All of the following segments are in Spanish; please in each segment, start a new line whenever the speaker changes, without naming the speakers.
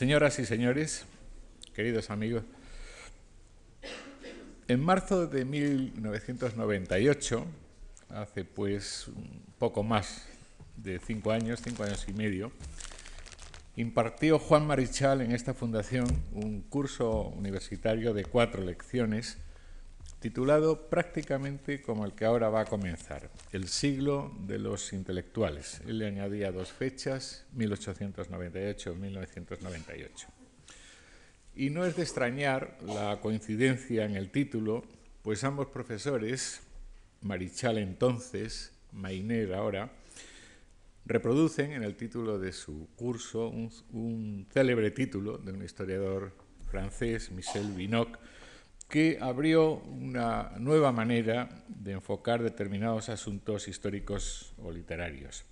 Señoras y señores, queridos amigos, en marzo de 1998, hace pues un poco más de cinco años, cinco años y medio, impartió Juan Marichal en esta fundación un curso universitario de cuatro lecciones titulado prácticamente como el que ahora va a comenzar, El siglo de los intelectuales. Él le añadía dos fechas, 1898-1998. Y no es de extrañar la coincidencia en el título, pues ambos profesores, Marichal entonces, Mainer ahora, reproducen en el título de su curso un, célebre título de un historiador francés, Michel Binoc, que abrió una nueva manera de enfocar determinados asuntos históricos o literarios,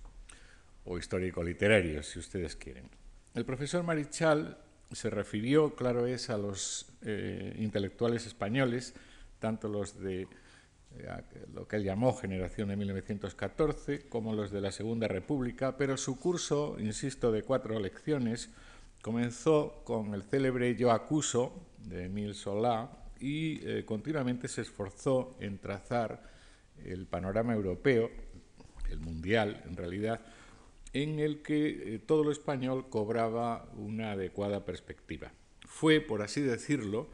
o histórico-literarios, si ustedes quieren. El profesor Marichal se refirió, claro es, a los eh, intelectuales españoles, tanto los de eh, lo que él llamó generación de 1914, como los de la Segunda República, pero su curso, insisto, de cuatro lecciones, comenzó con el célebre Yo acuso de Emile Solá, y eh, continuamente se esforzó en trazar el panorama europeo, el mundial en realidad, en el que eh, todo lo español cobraba una adecuada perspectiva. Fue, por así decirlo,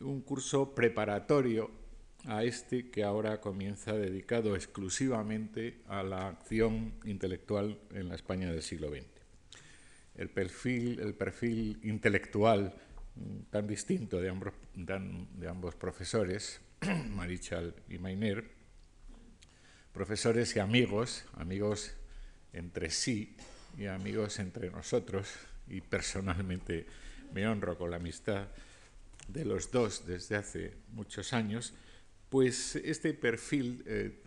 un curso preparatorio a este que ahora comienza dedicado exclusivamente a la acción intelectual en la España del siglo XX. El perfil, el perfil intelectual tan distinto de ambos, de ambos profesores, Marichal y Mainer, profesores y amigos, amigos entre sí y amigos entre nosotros, y personalmente me honro con la amistad de los dos desde hace muchos años, pues este perfil eh,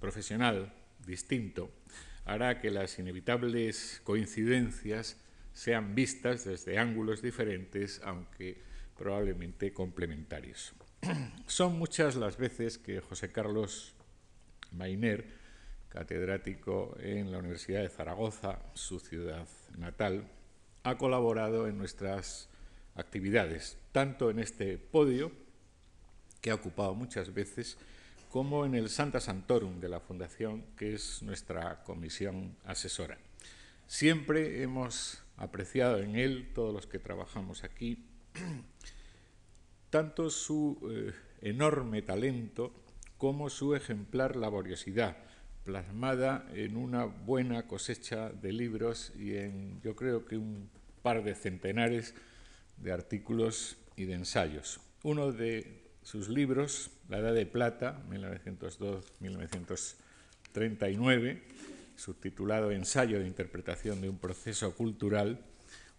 profesional distinto hará que las inevitables coincidencias sean vistas desde ángulos diferentes, aunque probablemente complementarios. Son muchas las veces que José Carlos Mainer, catedrático en la Universidad de Zaragoza, su ciudad natal, ha colaborado en nuestras actividades, tanto en este podio, que ha ocupado muchas veces, como en el Santa Santorum de la Fundación, que es nuestra comisión asesora. Siempre hemos apreciado en él, todos los que trabajamos aquí, tanto su eh, enorme talento como su ejemplar laboriosidad, plasmada en una buena cosecha de libros y en, yo creo que un par de centenares de artículos y de ensayos. Uno de sus libros, La Edad de Plata, 1902-1939, subtitulado Ensayo de Interpretación de un Proceso Cultural,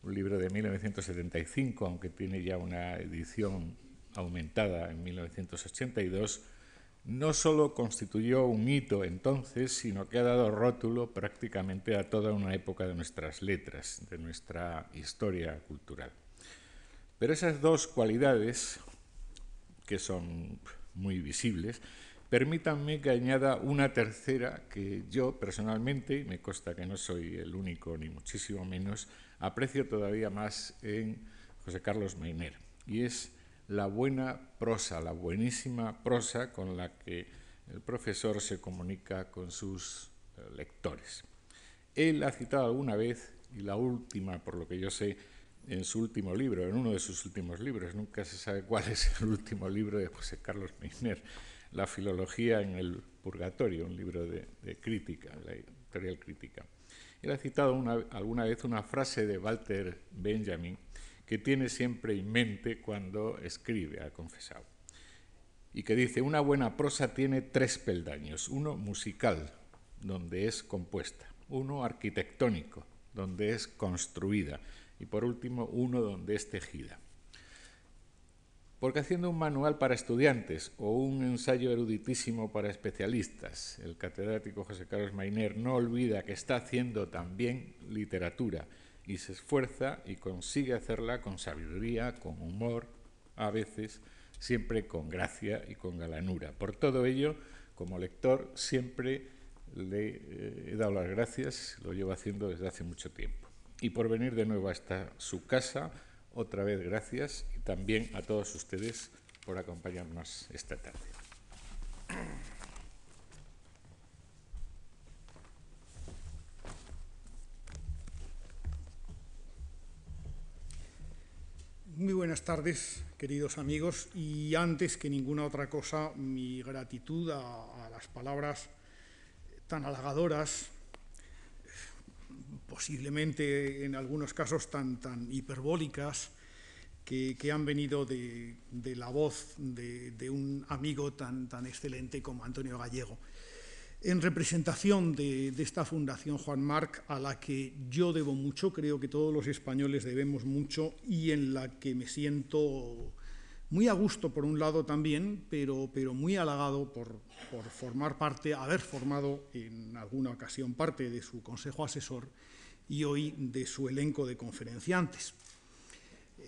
un libro de 1975, aunque tiene ya una edición aumentada en 1982, no solo constituyó un hito entonces, sino que ha dado rótulo prácticamente a toda una época de nuestras letras, de nuestra historia cultural. Pero esas dos cualidades, que son muy visibles, Permítanme que añada una tercera que yo personalmente, y me consta que no soy el único ni muchísimo menos, aprecio todavía más en José Carlos Meiner, y es la buena prosa, la buenísima prosa con la que el profesor se comunica con sus eh, lectores. Él ha citado alguna vez, y la última, por lo que yo sé, en su último libro, en uno de sus últimos libros, nunca se sabe cuál es el último libro de José Carlos Meiner, la filología en el purgatorio, un libro de, crítica, la editorial crítica. Él ha citado alguna vez una frase de Walter Benjamin que tiene siempre en mente cuando escribe, ha confesado, y que dice, una buena prosa tiene tres peldaños, uno musical, donde es compuesta, uno arquitectónico, donde es construida, y por último uno donde es tejida. Porque haciendo un manual para estudiantes o un ensayo eruditísimo para especialistas, el catedrático José Carlos Mainer no olvida que está haciendo también literatura y se esfuerza y consigue hacerla con sabiduría, con humor, a veces, siempre con gracia y con galanura. Por todo ello, como lector, siempre le eh, he dado las gracias, lo llevo haciendo desde hace mucho tiempo. y por venir de nuevo hasta su casa. Otra vez gracias y también a todos ustedes por acompañarnos esta tarde.
Muy buenas tardes, queridos amigos, y antes que ninguna otra cosa, mi gratitud a, las palabras tan halagadoras, posiblemente en algunos casos tan, tan hiperbólicas, que, que han venido de, de la voz de, de, un amigo tan, tan excelente como Antonio Gallego. En representación de, de, esta Fundación Juan Marc, a la que yo debo mucho, creo que todos los españoles debemos mucho y en la que me siento muy a gusto por un lado también, pero, pero muy halagado por, por formar parte, haber formado en alguna ocasión parte de su consejo asesor y hoy de su elenco de conferenciantes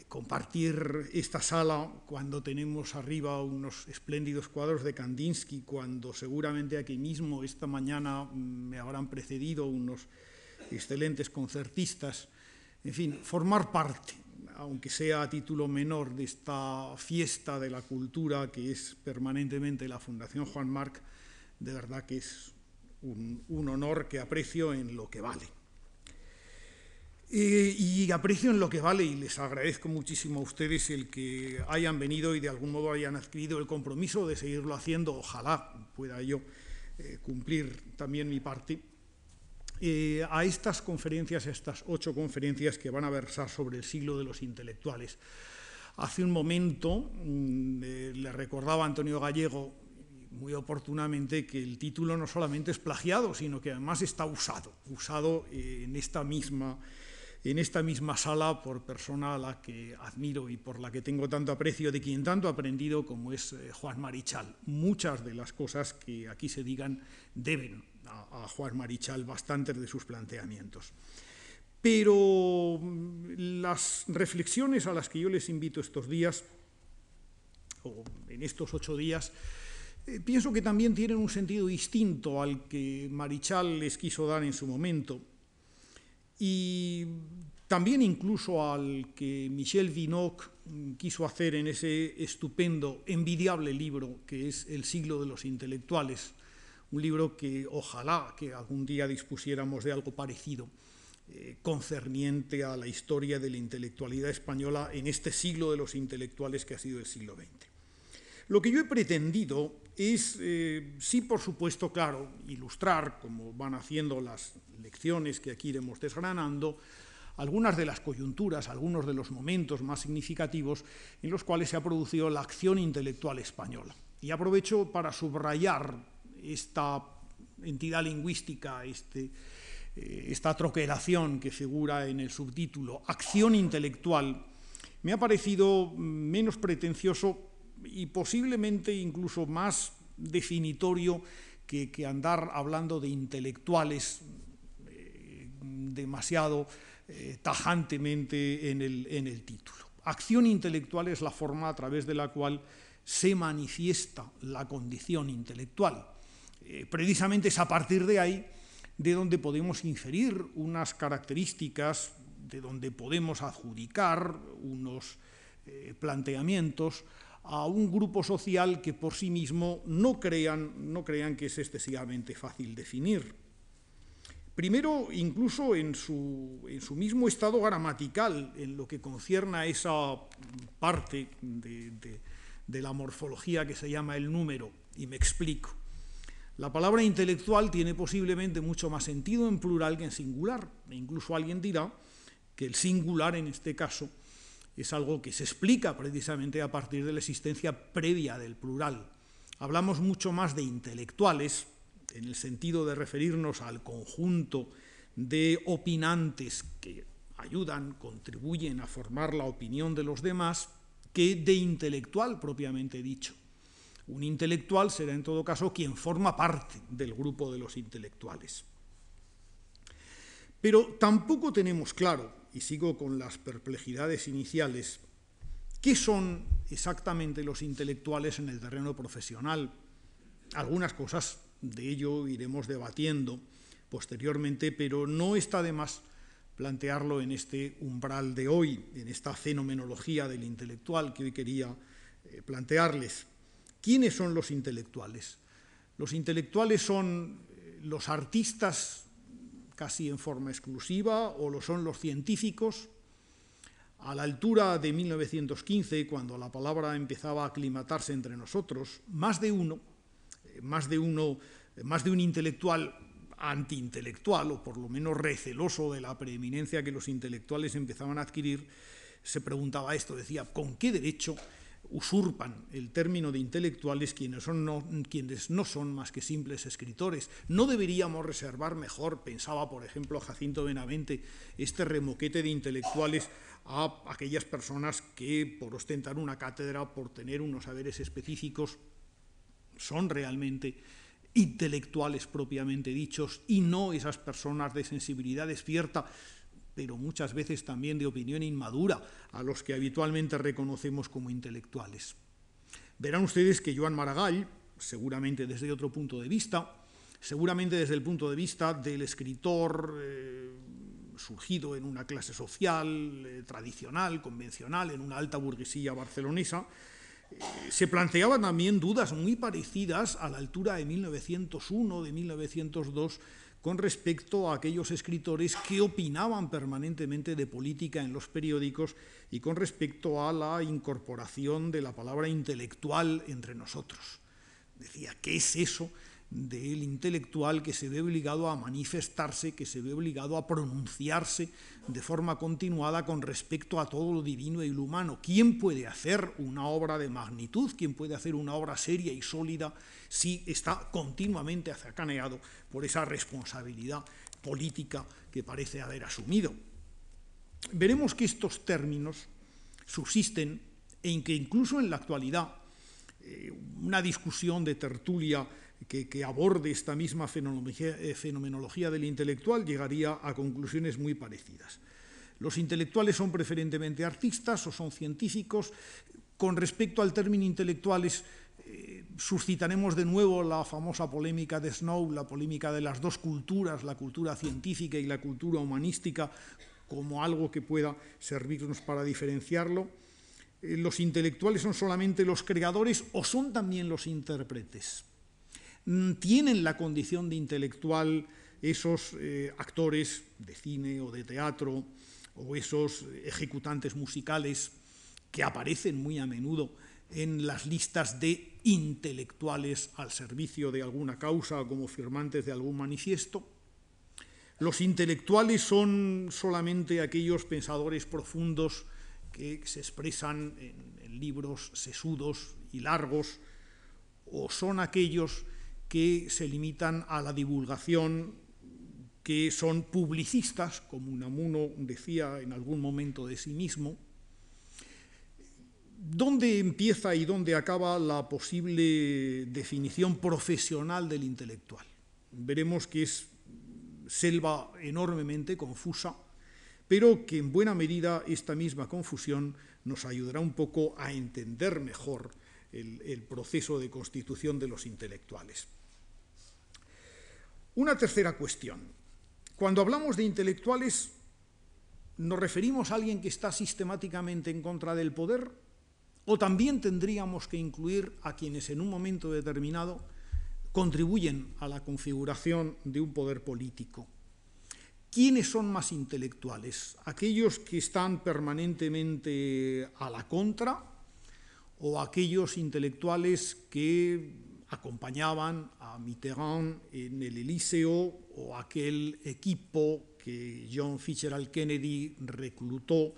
compartir esta sala cuando tenemos arriba unos espléndidos cuadros de Kandinsky, cuando seguramente aquí mismo esta mañana me habrán precedido unos excelentes concertistas. En fin, formar parte, aunque sea a título menor, de esta fiesta de la cultura que es permanentemente la Fundación Juan Marc, de verdad que es un, un honor que aprecio en lo que vale. Eh, y aprecio en lo que vale y les agradezco muchísimo a ustedes el que hayan venido y de algún modo hayan adquirido el compromiso de seguirlo haciendo. Ojalá pueda yo eh, cumplir también mi parte. Eh, a estas conferencias, a estas ocho conferencias que van a versar sobre el siglo de los intelectuales. Hace un momento mmm, le recordaba a Antonio Gallego muy oportunamente que el título no solamente es plagiado, sino que además está usado, usado en esta misma en esta misma sala por persona a la que admiro y por la que tengo tanto aprecio, de quien tanto he aprendido como es eh, Juan Marichal. Muchas de las cosas que aquí se digan deben a, Juan Marichal bastantes de sus planteamientos. Pero mm, las reflexiones a las que yo les invito estos días, o en estos ocho días, eh, pienso que también tienen un sentido distinto al que Marichal les quiso dar en su momento y también incluso al que Michel Vinocq quiso hacer en ese estupendo, envidiable libro que es El siglo de los intelectuales, un libro que ojalá que algún día dispusiéramos de algo parecido, eh, concerniente a la historia de la intelectualidad española en este siglo de los intelectuales que ha sido el siglo XX. Lo que yo he pretendido es, eh, sí, por supuesto, claro, ilustrar, como van haciendo las lecciones que aquí iremos desgranando, algunas de las coyunturas, algunos de los momentos más significativos en los cuales se ha producido la acción intelectual española. Y aprovecho para subrayar esta entidad lingüística, este, eh, esta troquelación que figura en el subtítulo, acción intelectual, me ha parecido menos pretencioso y posiblemente incluso más definitorio que, andar hablando de intelectuales eh, demasiado eh, tajantemente en el, en el título. Acción intelectual es la forma a través de la cual se manifiesta la condición intelectual. Eh, precisamente es a partir de ahí de donde podemos inferir unas características, de donde podemos adjudicar unos planteamientos a un grupo social que por sí mismo no crean, no crean que es excesivamente fácil definir. Primero, incluso en su, en su, mismo estado gramatical, en lo que concierne a esa parte de, de, de la morfología que se llama el número, y me explico. La palabra intelectual tiene posiblemente mucho más sentido en plural que en singular, e incluso alguien dirá que el singular en este caso es algo que se explica precisamente a partir de la existencia previa del plural. Hablamos mucho más de intelectuales, en el sentido de referirnos al conjunto de opinantes que ayudan, contribuyen a formar la opinión de los demás, que de intelectual propiamente dicho. Un intelectual será en todo caso quien forma parte del grupo de los intelectuales. Pero tampoco tenemos claro y sigo con las perplejidades iniciales, ¿qué son exactamente los intelectuales en el terreno profesional? Algunas cosas de ello iremos debatiendo posteriormente, pero no está de más plantearlo en este umbral de hoy, en esta fenomenología del intelectual que hoy quería eh, plantearles. ¿Quiénes son los intelectuales? Los intelectuales son eh, los artistas casi en forma exclusiva o lo son los científicos. A la altura de 1915, cuando la palabra empezaba a aclimatarse entre nosotros, más de uno, eh, más de uno, más de un intelectual antiintelectual, o por lo menos receloso de la preeminencia que los intelectuales empezaban a adquirir, se preguntaba esto, decía, ¿con qué derecho usurpan el término de intelectuales quienes, son no, quienes no son más que simples escritores. No deberíamos reservar mejor, pensaba por ejemplo Jacinto Benavente, este remoquete de intelectuales a aquellas personas que por ostentar una cátedra, por tener unos saberes específicos, son realmente intelectuales propiamente dichos y no esas personas de sensibilidad despierta, pero muchas veces también de opinión inmadura, a los que habitualmente reconocemos como intelectuales. Verán ustedes que Joan Maragall, seguramente desde otro punto de vista, seguramente desde el punto de vista del escritor eh, surgido en una clase social eh, tradicional, convencional, en una alta burguesía barcelonesa, se planteaban también dudas muy parecidas a la altura de 1901, de 1902, con respecto a aquellos escritores que opinaban permanentemente de política en los periódicos y con respecto a la incorporación de la palabra intelectual entre nosotros. Decía, ¿qué es eso del intelectual que se ve obligado a manifestarse, que se ve obligado a pronunciarse de forma continuada con respecto a todo lo divino y lo humano. ¿Quién puede hacer una obra de magnitud? ¿Quién puede hacer una obra seria y sólida si está continuamente acercaneado por esa responsabilidad política que parece haber asumido? Veremos que estos términos subsisten en que incluso en la actualidad eh, una discusión de tertulia que, aborde esta misma eh, fenomenología, del intelectual llegaría a conclusiones muy parecidas. Los intelectuales son preferentemente artistas o son científicos. Con respecto al término intelectuales, eh, suscitaremos de nuevo la famosa polémica de Snow, la polémica de las dos culturas, la cultura científica y la cultura humanística, como algo que pueda servirnos para diferenciarlo. Eh, los intelectuales son solamente los creadores o son también los intérpretes. Mm, tienen la condición de intelectual esos eh, actores de cine o de teatro o esos ejecutantes musicales que aparecen muy a menudo en las listas de intelectuales al servicio de alguna causa como firmantes de algún manifiesto. Los intelectuales son solamente aquellos pensadores profundos que se expresan en, en libros sesudos y largos, o son aquellos que se limitan a la divulgación, que son publicistas, como Unamuno decía en algún momento de sí mismo. ¿Dónde empieza y dónde acaba la posible definición profesional del intelectual? Veremos que es selva enormemente confusa, pero que en buena medida esta misma confusión nos ayudará un poco a entender mejor el, el proceso de constitución de los intelectuales. Una tercera cuestión. Cuando hablamos de intelectuales, ¿nos referimos a alguien que está sistemáticamente en contra del poder? ¿O también tendríamos que incluir a quienes en un momento determinado contribuyen a la configuración de un poder político? ¿Quiénes son más intelectuales? ¿Aquellos que están permanentemente a la contra o aquellos intelectuales que acompañaban a Mitterrand en el Elíseo o aquel equipo que John Fitzgerald Kennedy reclutó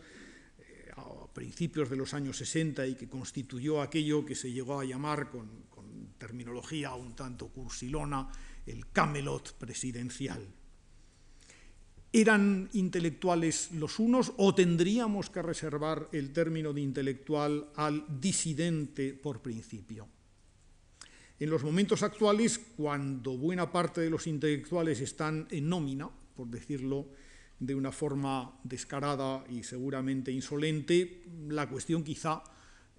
eh, a principios de los años 60 y que constituyó aquello que se llegó a llamar con, con terminología un tanto cursilona el Camelot presidencial. ¿Eran intelectuales los unos o tendríamos que reservar el término de intelectual al disidente por principio? En los momentos actuales, cuando buena parte de los intelectuales están en nómina, por decirlo de una forma descarada y seguramente insolente, la cuestión quizá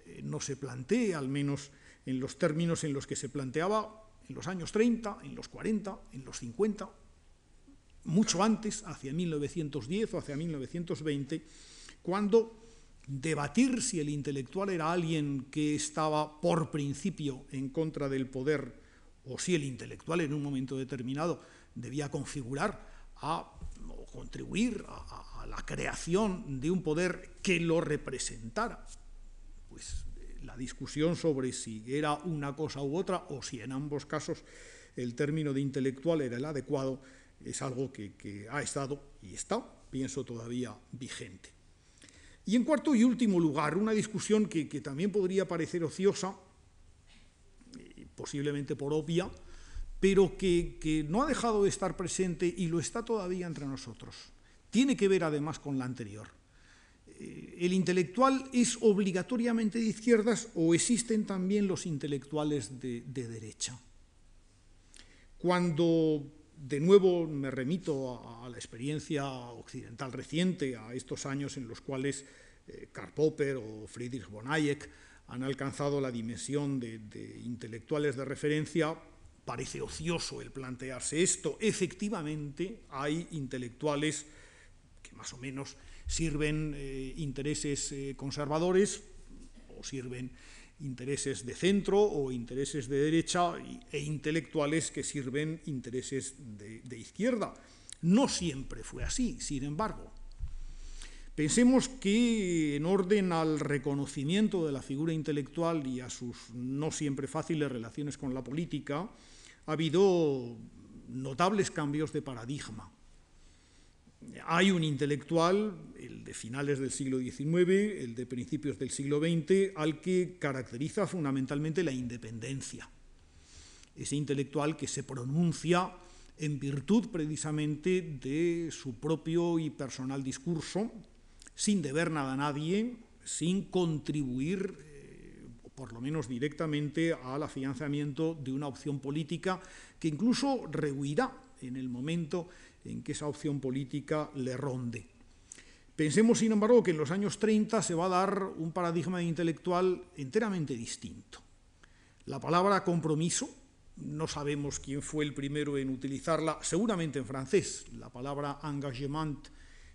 eh, no se plantee, al menos en los términos en los que se planteaba en los años 30, en los 40, en los 50. mucho antes, hacia 1910 o hacia 1920, cuando debatir si el intelectual era alguien que estaba por principio en contra del poder o si el intelectual en un momento determinado debía configurar a, o contribuir a, a la creación de un poder que lo representara. Pues la discusión sobre si era una cosa u otra o si en ambos casos el término de intelectual era el adecuado es algo que, ha estado y está, pienso, todavía vigente. Y en cuarto y último lugar, una discusión que, también podría parecer ociosa, posiblemente por obvia, pero que, no ha dejado de estar presente y lo está todavía entre nosotros. Tiene que ver además con la anterior. Eh, ¿El intelectual es obligatoriamente de izquierdas o existen también los intelectuales de derecha? Cuando de nuevo me remito a, la experiencia occidental reciente, a estos años en los cuales eh, Karl Popper o Friedrich von Hayek han alcanzado la dimensión de, intelectuales de referencia, parece ocioso el plantearse esto. Efectivamente, hay intelectuales que más o menos sirven eh, intereses eh, conservadores o sirven intereses de centro o intereses de derecha e intelectuales que sirven intereses de, izquierda. No siempre fue así, sin embargo. Pensemos que en orden al reconocimiento de la figura intelectual y a sus no siempre fáciles relaciones con la política, ha habido notables cambios de paradigma. Hay un intelectual, el de finales del siglo XIX, el de principios del siglo XX, al que caracteriza fundamentalmente la independencia. Ese intelectual que se pronuncia en virtud precisamente de su propio y personal discurso, sin deber nada a nadie, sin contribuir, eh, por lo menos directamente, al afianzamiento de una opción política que incluso rehuirá en el momento en que esa opción política le ronde. Pensemos, sin embargo, que en los años 30 se va a dar un paradigma intelectual enteramente distinto. La palabra compromiso, no sabemos quién fue el primero en utilizarla, seguramente en francés. La palabra engagement,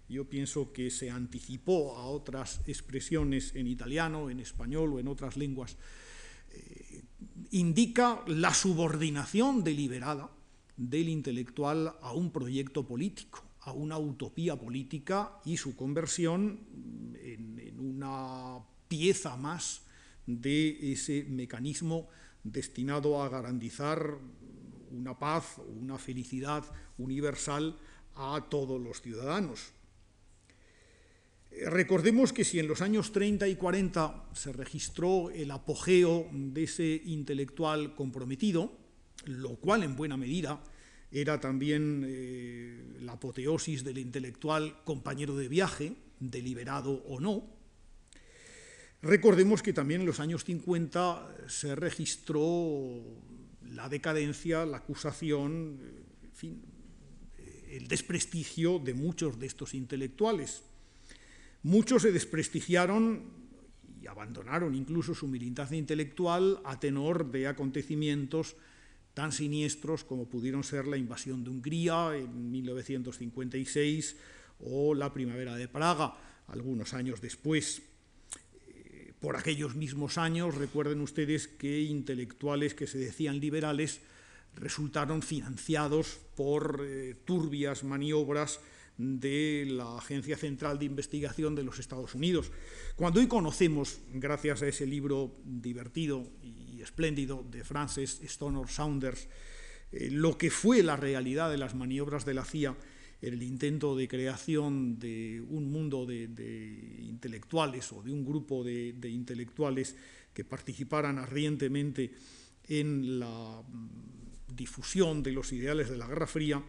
yo pienso que se anticipó a otras expresiones en italiano, en español o en otras lenguas. Eh, indica la subordinación deliberada del intelectual a un proyecto político, a una utopía política y su conversión en, una pieza más de ese mecanismo destinado a garantizar una paz, una felicidad universal a todos los ciudadanos. Recordemos que si en los años 30 y 40 se registró el apogeo de ese intelectual comprometido, lo cual en buena medida era también eh, la apoteosis del intelectual compañero de viaje, deliberado o no. Recordemos que también en los años 50 se registró la decadencia, la acusación, en fin, el desprestigio de muchos de estos intelectuales. Muchos se desprestigiaron y abandonaron incluso su militancia intelectual a tenor de acontecimientos tan siniestros como pudieron ser la invasión de Hungría en 1956 o la primavera de Praga algunos años después. Eh, por aquellos mismos años, recuerden ustedes que intelectuales que se decían liberales resultaron financiados por eh, turbias maniobras de la Agencia Central de Investigación de los Estados Unidos. Cuando hoy conocemos, gracias a ese libro divertido y espléndido de Frances Stoner Saunders, eh, lo que fue la realidad de las maniobras de la CIA, el intento de creación de un mundo de, intelectuales o de un grupo de, de intelectuales que participaran ardientemente en la mm, difusión de los ideales de la Guerra Fría,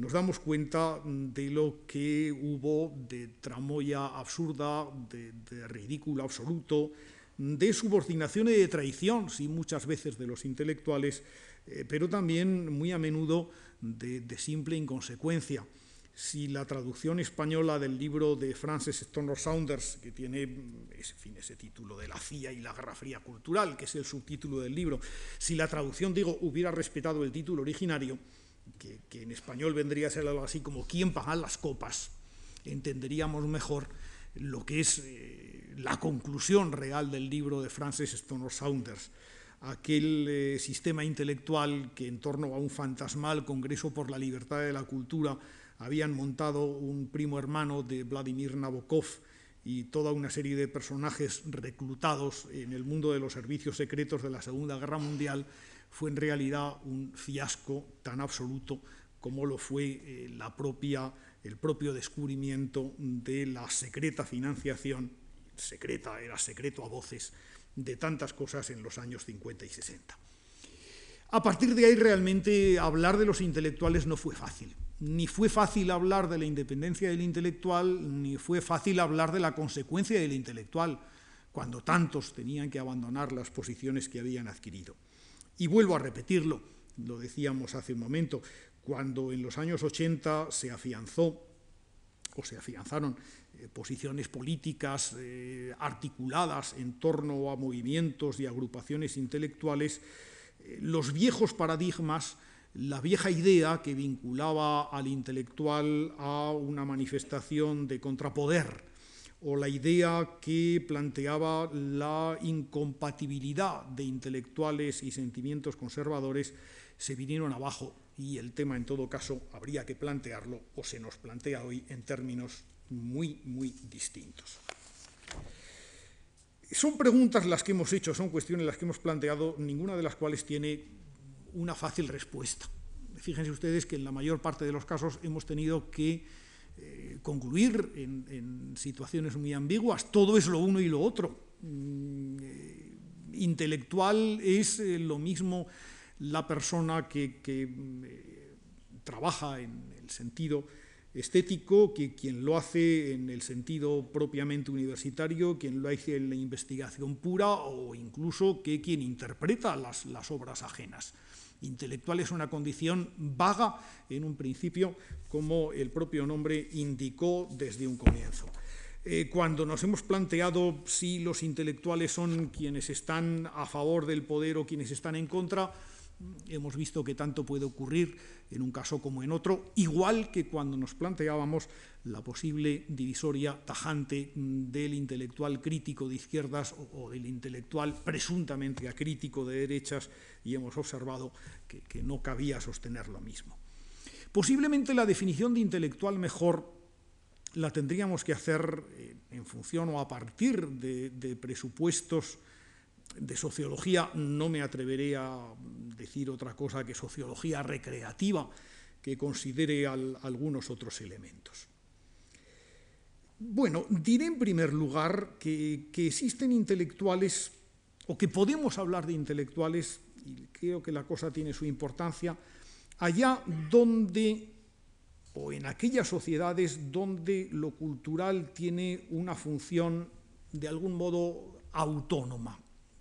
nos damos cuenta de lo que hubo de tramoya absurda, de, ridículo absoluto, de subordinación y de traición, sí, muchas veces de los intelectuales, eh, pero también muy a menudo de, simple inconsecuencia. Si la traducción española del libro de Francis Stoner Saunders, que tiene ese, fin, ese título de la CIA y la Guerra Fría Cultural, que es el subtítulo del libro, si la traducción, digo, hubiera respetado el título originario, que, en español vendría a ser algo así como ¿quién paga las copas? entenderíamos mejor lo que es eh, la conclusión real del libro de Francis Stoner Saunders, aquel eh, sistema intelectual que en torno a un fantasmal Congreso por la Libertad de la Cultura habían montado un primo hermano de Vladimir Nabokov y toda una serie de personajes reclutados en el mundo de los servicios secretos de la Segunda Guerra Mundial, fue en realidad un fiasco tan absoluto como lo fue eh, la propia, el propio descubrimiento de la secreta financiación, secreta, era secreto a voces, de tantas cosas en los años 50 y 60. A partir de ahí realmente hablar de los intelectuales no fue fácil. Ni fue fácil hablar de la independencia del intelectual, ni fue fácil hablar de la consecuencia del intelectual, cuando tantos tenían que abandonar las posiciones que habían adquirido. Y vuelvo a repetirlo, lo decíamos hace un momento, cuando en los años 80 se afianzó o se afianzaron eh, posiciones políticas eh, articuladas en torno a movimientos y agrupaciones intelectuales, eh, los viejos paradigmas, la vieja idea que vinculaba al intelectual a una manifestación de contrapoder, o la idea que planteaba la incompatibilidad de intelectuales y sentimientos conservadores, se vinieron abajo y el tema en todo caso habría que plantearlo o se nos plantea hoy en términos muy, muy distintos. Son preguntas las que hemos hecho, son cuestiones las que hemos planteado, ninguna de las cuales tiene una fácil respuesta. Fíjense ustedes que en la mayor parte de los casos hemos tenido que eh, concluir en, situaciones muy ambiguas, todo es lo uno y lo otro. Mm, eh, intelectual es eh, lo mismo la persona que, trabaja en el sentido estético que quien lo hace en el sentido propiamente universitario, quien lo hace en la investigación pura o incluso que quien interpreta las, las obras ajenas. Intelectual es una condición vaga en un principio, como el propio nombre indicó desde un comienzo. Eh, cuando nos hemos planteado si los intelectuales son quienes están a favor del poder o quienes están en contra, hemos visto que tanto puede ocurrir en un caso como en otro, igual que cuando nos planteábamos la posible divisoria tajante del intelectual crítico de izquierdas o, del intelectual presuntamente acrítico de derechas, y hemos observado que, no cabía sostener lo mismo. Posiblemente la definición de intelectual mejor la tendríamos que hacer eh, en función o a partir de, de presupuestos de sociología no me atreveré a decir otra cosa que sociología recreativa que considere algunos otros elementos. Bueno, diré en primer lugar que, existen intelectuales, o que podemos hablar de intelectuales, y creo que la cosa tiene su importancia, allá donde, o en aquellas sociedades donde lo cultural tiene una función de algún modo autónoma,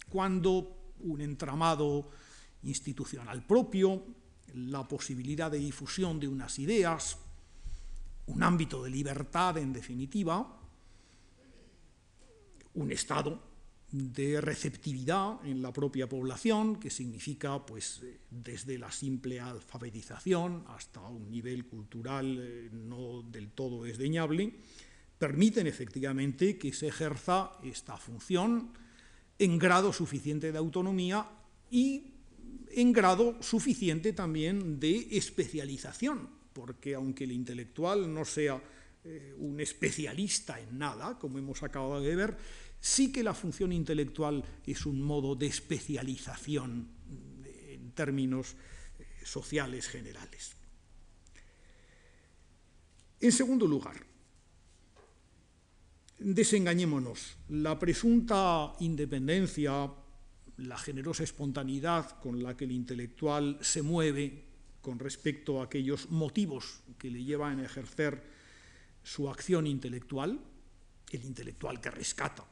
cuando un entramado institucional propio, la posibilidad de difusión de unas ideas, un ámbito de libertad en definitiva, un estado de receptividad en la propia población, que significa pues desde la simple alfabetización hasta un nivel cultural eh, no del todo desdeñable, permiten efectivamente que se ejerza esta función en grado suficiente de autonomía y en grado suficiente también de especialización, porque aunque el intelectual no sea eh, un especialista en nada, como hemos acabado de ver, sí que la función intelectual es un modo de especialización en términos eh, sociales generales. En segundo lugar, desengañémonos, la presunta independencia, la generosa espontaneidad con la que el intelectual se mueve con respecto a aquellos motivos que le llevan a ejercer su acción intelectual, el intelectual que rescata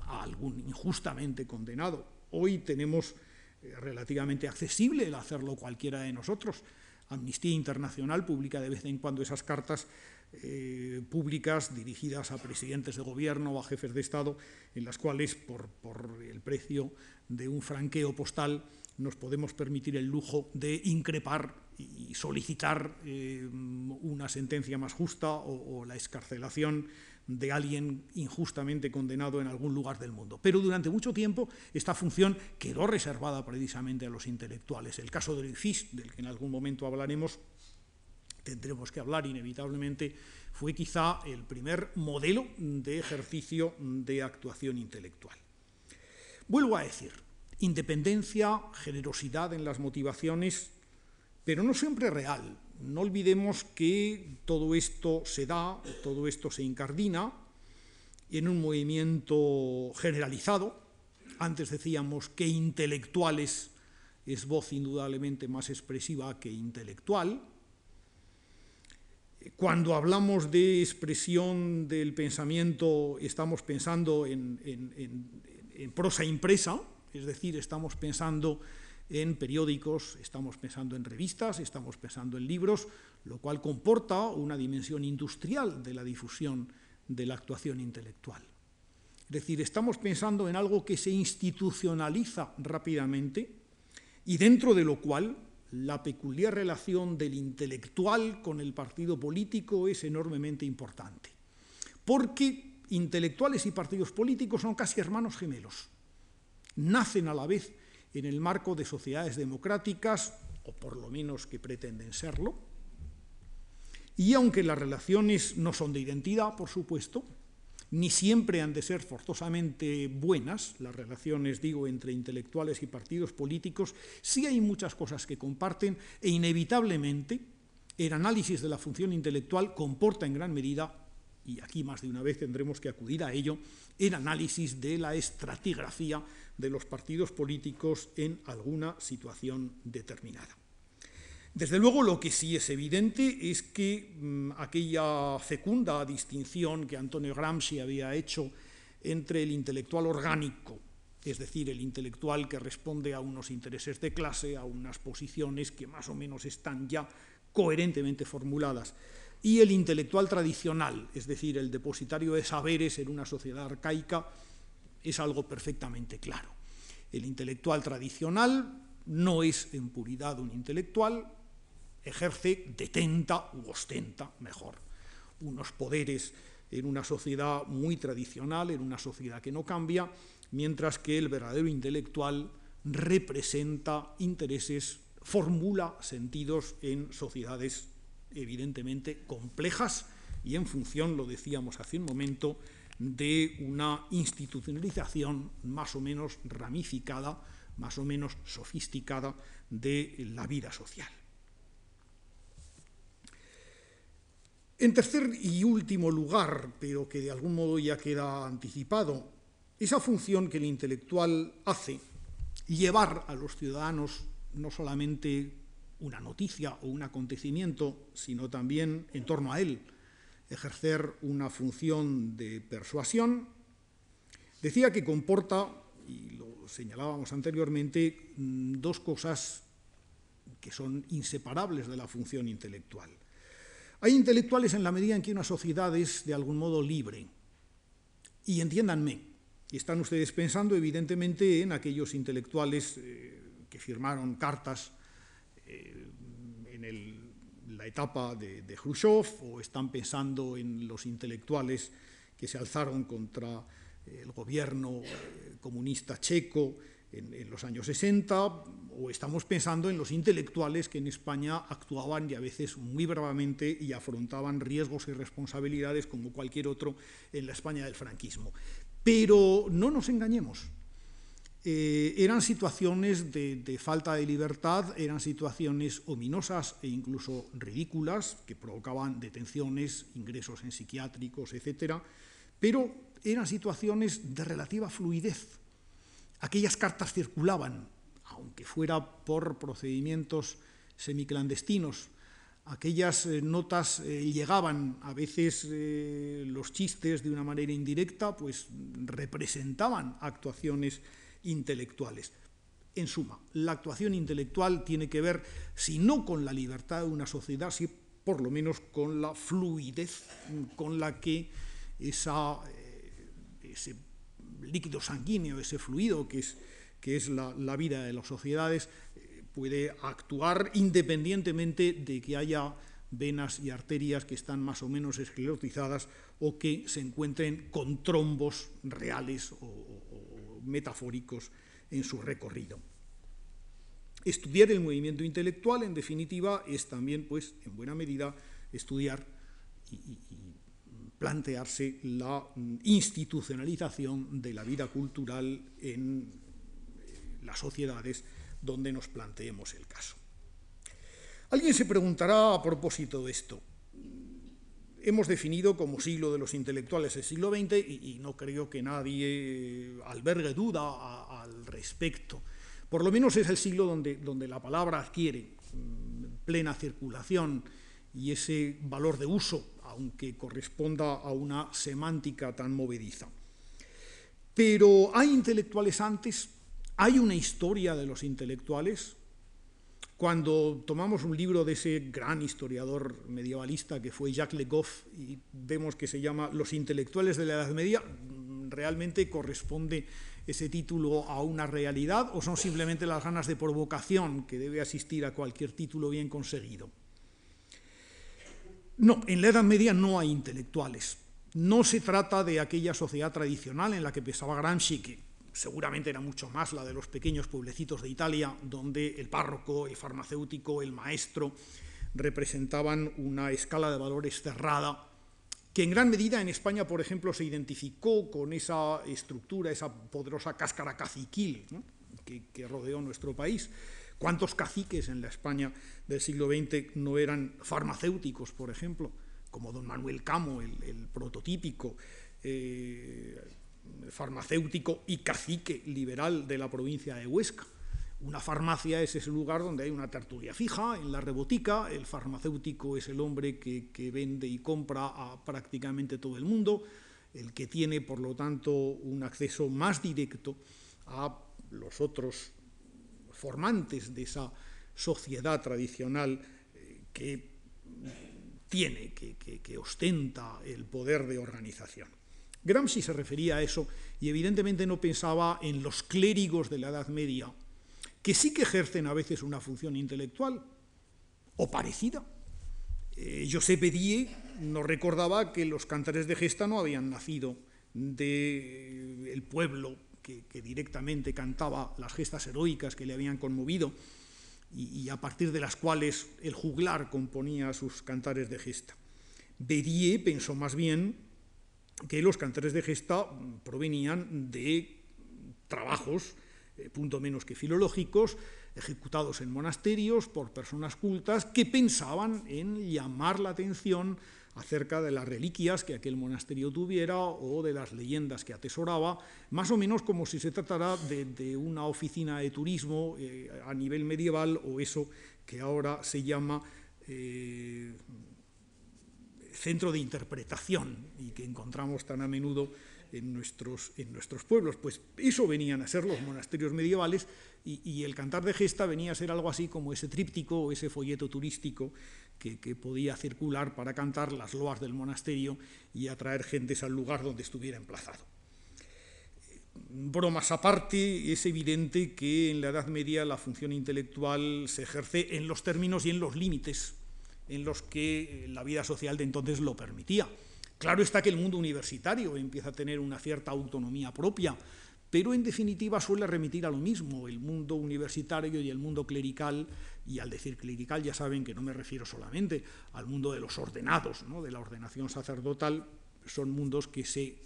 a algún injustamente condenado. Hoy tenemos eh, relativamente accesible el hacerlo cualquiera de nosotros. Amnistía Internacional publica de vez en cuando esas cartas eh, públicas dirigidas a presidentes de gobierno o a jefes de Estado, en las cuales, por, el precio de un franqueo postal, nos podemos permitir el lujo de increpar y solicitar eh, una sentencia más justa o, o, la escarcelación de alguien injustamente condenado en algún lugar del mundo. Pero durante mucho tiempo esta función quedó reservada precisamente a los intelectuales. El caso de Dreyfus, del que en algún momento hablaremos, tendremos que hablar inevitablemente, fue quizá el primer modelo de ejercicio de actuación intelectual. Vuelvo a decir, independencia, generosidad en las motivaciones, pero no siempre real. No olvidemos que todo esto se da, todo esto se incardina en un movimiento generalizado. Antes decíamos que intelectuales es voz indudablemente más expresiva que intelectual. Cuando hablamos de expresión del pensamiento, estamos pensando en, en, prosa impresa, es decir, estamos pensando en periódicos, estamos pensando en revistas, estamos pensando en libros, lo cual comporta una dimensión industrial de la difusión de la actuación intelectual. Es decir, estamos pensando en algo que se institucionaliza rápidamente y dentro de lo cual la peculiar relación del intelectual con el partido político es enormemente importante. Porque intelectuales y partidos políticos son casi hermanos gemelos. Nacen a la vez en el marco de sociedades democráticas, o por lo menos que pretenden serlo, y aunque las relaciones no son de identidad, por supuesto, ni siempre han de ser forzosamente buenas, las relaciones, digo, entre intelectuales y partidos políticos, sí hay muchas cosas que comparten e inevitablemente el análisis de la función intelectual comporta en gran medida, y aquí más de una vez tendremos que acudir a ello, el análisis de la estratigrafía de los partidos políticos en alguna situación determinada. Desde luego, lo que sí es evidente es que mmm, aquella fecunda distinción que Antonio Gramsci había hecho entre el intelectual orgánico, es decir, el intelectual que responde a unos intereses de clase, a unas posiciones que más o menos están ya coherentemente formuladas, y el intelectual tradicional, es decir, el depositario de saberes en una sociedad arcaica, es algo perfectamente claro. El intelectual tradicional no es en puridad un intelectual, ejerce, detenta u ostenta, mejor, unos poderes en una sociedad muy tradicional, en una sociedad que no cambia, mientras que el verdadero intelectual representa intereses, formula sentidos en sociedades evidentemente complejas y en función, lo decíamos hace un momento, de una institucionalización más o menos ramificada, más o menos sofisticada de la vida social. En tercer y último lugar, pero que de algún modo ya queda anticipado, esa función que el intelectual hace, llevar a los ciudadanos no solamente una noticia o un acontecimiento, sino también en torno a él, ejercer una función de persuasión, decía que comporta, y lo señalábamos anteriormente, mm, dos cosas que son inseparables de la función intelectual. Hay intelectuales en la medida en que una sociedad es de algún modo libre. Y entiéndanme, están ustedes pensando evidentemente en aquellos intelectuales eh, que firmaron cartas eh, en el la etapa de, Khrushchev o están pensando en los intelectuales que se alzaron contra el gobierno eh, comunista checo en, en, los años 60, o estamos pensando en los intelectuales que en España actuaban y a veces muy bravamente y afrontaban riesgos y responsabilidades como cualquier otro en la España del franquismo. Pero no nos engañemos, eh, eran situaciones de, falta de libertad, eran situaciones ominosas e incluso ridículas que provocaban detenciones, ingresos en psiquiátricos, etc. Pero eran situaciones de relativa fluidez. Aquellas cartas circulaban, aunque fuera por procedimientos semiclandestinos. Aquellas eh, notas eh, llegaban, a veces los chistes de una manera indirecta, pues representaban actuaciones intelectuales. En suma, la actuación intelectual tiene que ver, si no con la libertad de una sociedad, si por lo menos con la fluidez con la que esa, eh, ese líquido sanguíneo, ese fluido que es que es la, vida de las sociedades, eh, puede actuar independientemente de que haya venas y arterias que están más o menos esclerotizadas o que se encuentren con trombos reales o metafóricos en su recorrido. Estudiar el movimiento intelectual, en definitiva, es también, pues, en buena medida, estudiar y, plantearse la institucionalización de la vida cultural en eh, las sociedades donde nos planteemos el caso. Alguien se preguntará a propósito de esto. Hemos definido como siglo de los intelectuales el siglo XX y, no creo que nadie albergue duda al respecto. Por lo menos es el siglo donde, donde la palabra adquiere mm, plena circulación y ese valor de uso, aunque corresponda a una semántica tan movediza. Pero hay intelectuales antes, hay una historia de los intelectuales. Cuando tomamos un libro de ese gran historiador medievalista que fue Jacques Le Goff y vemos que se llama Los intelectuales de la Edad Media, realmente corresponde ese título a una realidad o son simplemente las ganas de provocación que debe asistir a cualquier título bien conseguido. No, en la Edad Media no hay intelectuales. No se trata de aquella sociedad tradicional en la que pensaba Gramsci, que seguramente era mucho más la de los pequeños pueblecitos de Italia, donde el párroco, el farmacéutico, el maestro representaban una escala de valores cerrada que en gran medida en España, por ejemplo, se identificó con esa estructura, esa poderosa cáscara caciquil que, rodeó nuestro país. ¿Cuántos caciques en la España del siglo XX no eran farmacéuticos, por ejemplo? Como don Manuel Camo, el, prototípico eh, farmacéutico y cacique liberal de la provincia de Huesca. Una farmacia es ese lugar donde hay una tertulia fija, en la rebotica, el farmacéutico es el hombre que, vende y compra a prácticamente todo el mundo, el que tiene, por lo tanto, un acceso más directo a los otros formantes de esa sociedad tradicional eh, que tiene, que, que, ostenta el poder de organización. Gramsci se refería a eso y evidentemente no pensaba en los clérigos de la Edad Media, que sí que ejercen a veces una función intelectual o parecida. Eh, Die nos recordaba que los cantares de gesta no habían nacido del el pueblo que, directamente cantaba las gestas heroicas que le habían conmovido y, a partir de las cuales el juglar componía sus cantares de gesta. Bedie pensó más bien que los cantares de gesta provenían de trabajos eh, punto menos que filológicos, ejecutados en monasterios por personas cultas que pensaban en llamar la atención acerca de las reliquias que aquel monasterio tuviera o de las leyendas que atesoraba, más o menos como si se tratara de, una oficina de turismo eh, a nivel medieval o eso que ahora se llama eh, centro de interpretación y que encontramos tan a menudo en nuestros, en nuestros pueblos. Pues eso venían a ser los monasterios medievales y, el cantar de gesta venía a ser algo así como ese tríptico o ese folleto turístico que, podía circular para cantar las loas del monasterio y atraer gentes al lugar donde estuviera emplazado. Bromas aparte, es evidente que en la Edad Media la función intelectual se ejerce en los términos y en los límites en los que la vida social de entonces lo permitía. Claro está que el mundo universitario empieza a tener una cierta autonomía propia, pero en definitiva suele remitir a lo mismo, el mundo universitario y el mundo clerical, y al decir clerical ya saben que no me refiero solamente al mundo de los ordenados, ¿no? de la ordenación sacerdotal, son mundos que se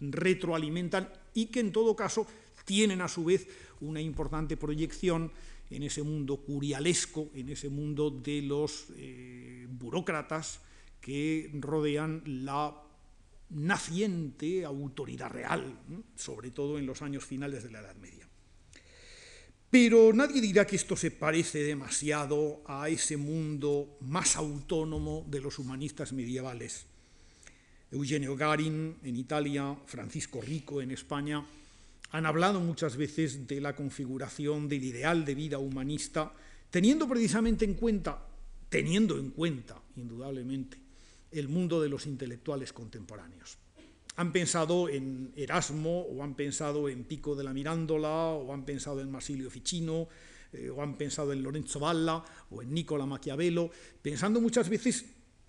retroalimentan y que en todo caso tienen a su vez una importante proyección en ese mundo curialesco, en ese mundo de los eh, burócratas, que rodean la naciente autoridad real, sobre todo en los años finales de la Edad Media. Pero nadie dirá que esto se parece demasiado a ese mundo más autónomo de los humanistas medievales. Eugenio Garin en Italia, Francisco Rico en España, han hablado muchas veces de la configuración del ideal de vida humanista, teniendo precisamente en cuenta, teniendo en cuenta, indudablemente, el mundo de los intelectuales contemporáneos. han pensado en Erasmo, o han pensado en Pico de la Mirándola, o han pensado en Marsilio Ficino, eh, o han pensado en Lorenzo Valla, o en Nicola Maquiavelo, pensando muchas veces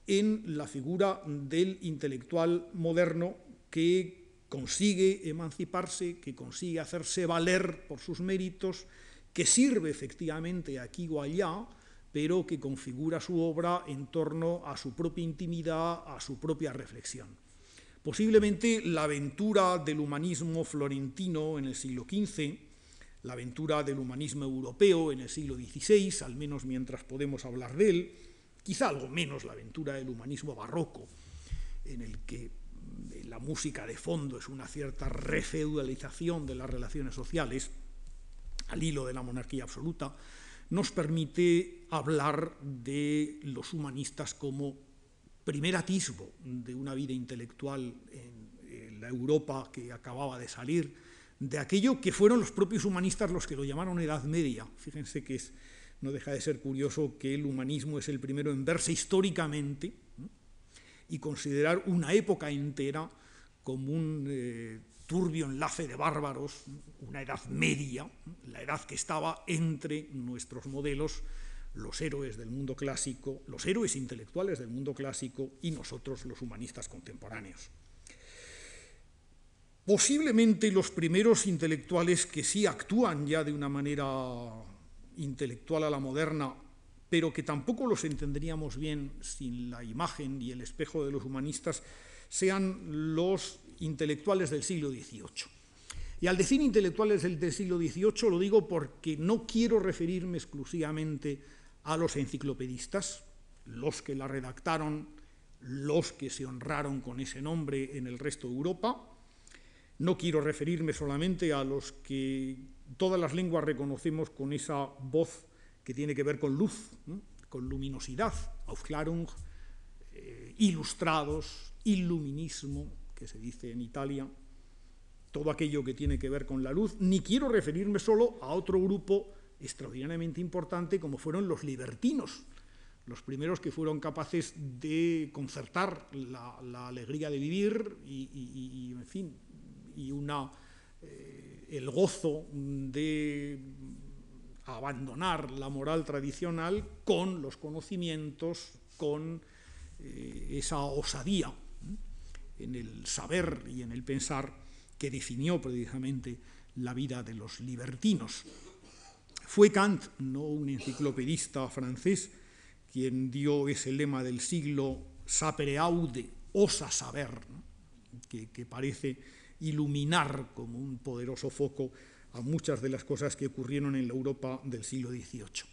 en la figura del intelectual moderno que consigue emanciparse, que consigue hacerse valer por sus méritos, que sirve efectivamente aquí o allá, pero que configura su obra en torno a su propia intimidad, a su propia reflexión. Posiblemente la aventura del humanismo florentino en el siglo XV, la aventura del humanismo europeo en el siglo XVI, al menos mientras podemos hablar de él, quizá algo menos la aventura del humanismo barroco, en el que la música de fondo es una cierta refeudalización de las relaciones sociales, al hilo de la monarquía absoluta, nos permite hablar de los humanistas como primer atisbo de una vida intelectual en, la Europa que acababa de salir, de aquello que fueron los propios humanistas los que lo llamaron Edad Media. Fíjense que no deja de ser curioso que el humanismo es el primero en verse históricamente y considerar una época entera como un eh, turbio enlace de bárbaros, una edad media, la edad que estaba entre nuestros modelos los héroes del mundo clásico, los héroes intelectuales del mundo clásico y nosotros los humanistas contemporáneos. Posiblemente los primeros intelectuales que sí actúan ya de una manera intelectual a la moderna, pero que tampoco los entenderíamos bien sin la imagen y el espejo de los humanistas, sean los intelectuales del siglo XVIII. Y al decir intelectuales del, siglo XVIII lo digo porque no quiero referirme exclusivamente a los enciclopedistas, los que la redactaron, los que se honraron con ese nombre en el resto de Europa. No quiero referirme solamente a los que todas las lenguas reconocemos con esa voz que tiene que ver con luz, con luminosidad, Aufklärung, eh, ilustrados, iluminismo, que se dice en Italia, todo aquello que tiene que ver con la luz, ni quiero referirme solo a otro grupo extraordinariamente importante como fueron los libertinos, los primeros que fueron capaces de concertar la, alegría de vivir y, en fin, y una, eh, el gozo de abandonar la moral tradicional con los conocimientos, con eh, esa osadía en el saber y en el pensar que definió precisamente la vida de los libertinos. Fue Kant, no un enciclopedista francés, quien dio ese lema del siglo sapere aude, osa saber, que, parece iluminar como un poderoso foco a muchas de las cosas que ocurrieron en la Europa del siglo XVIII.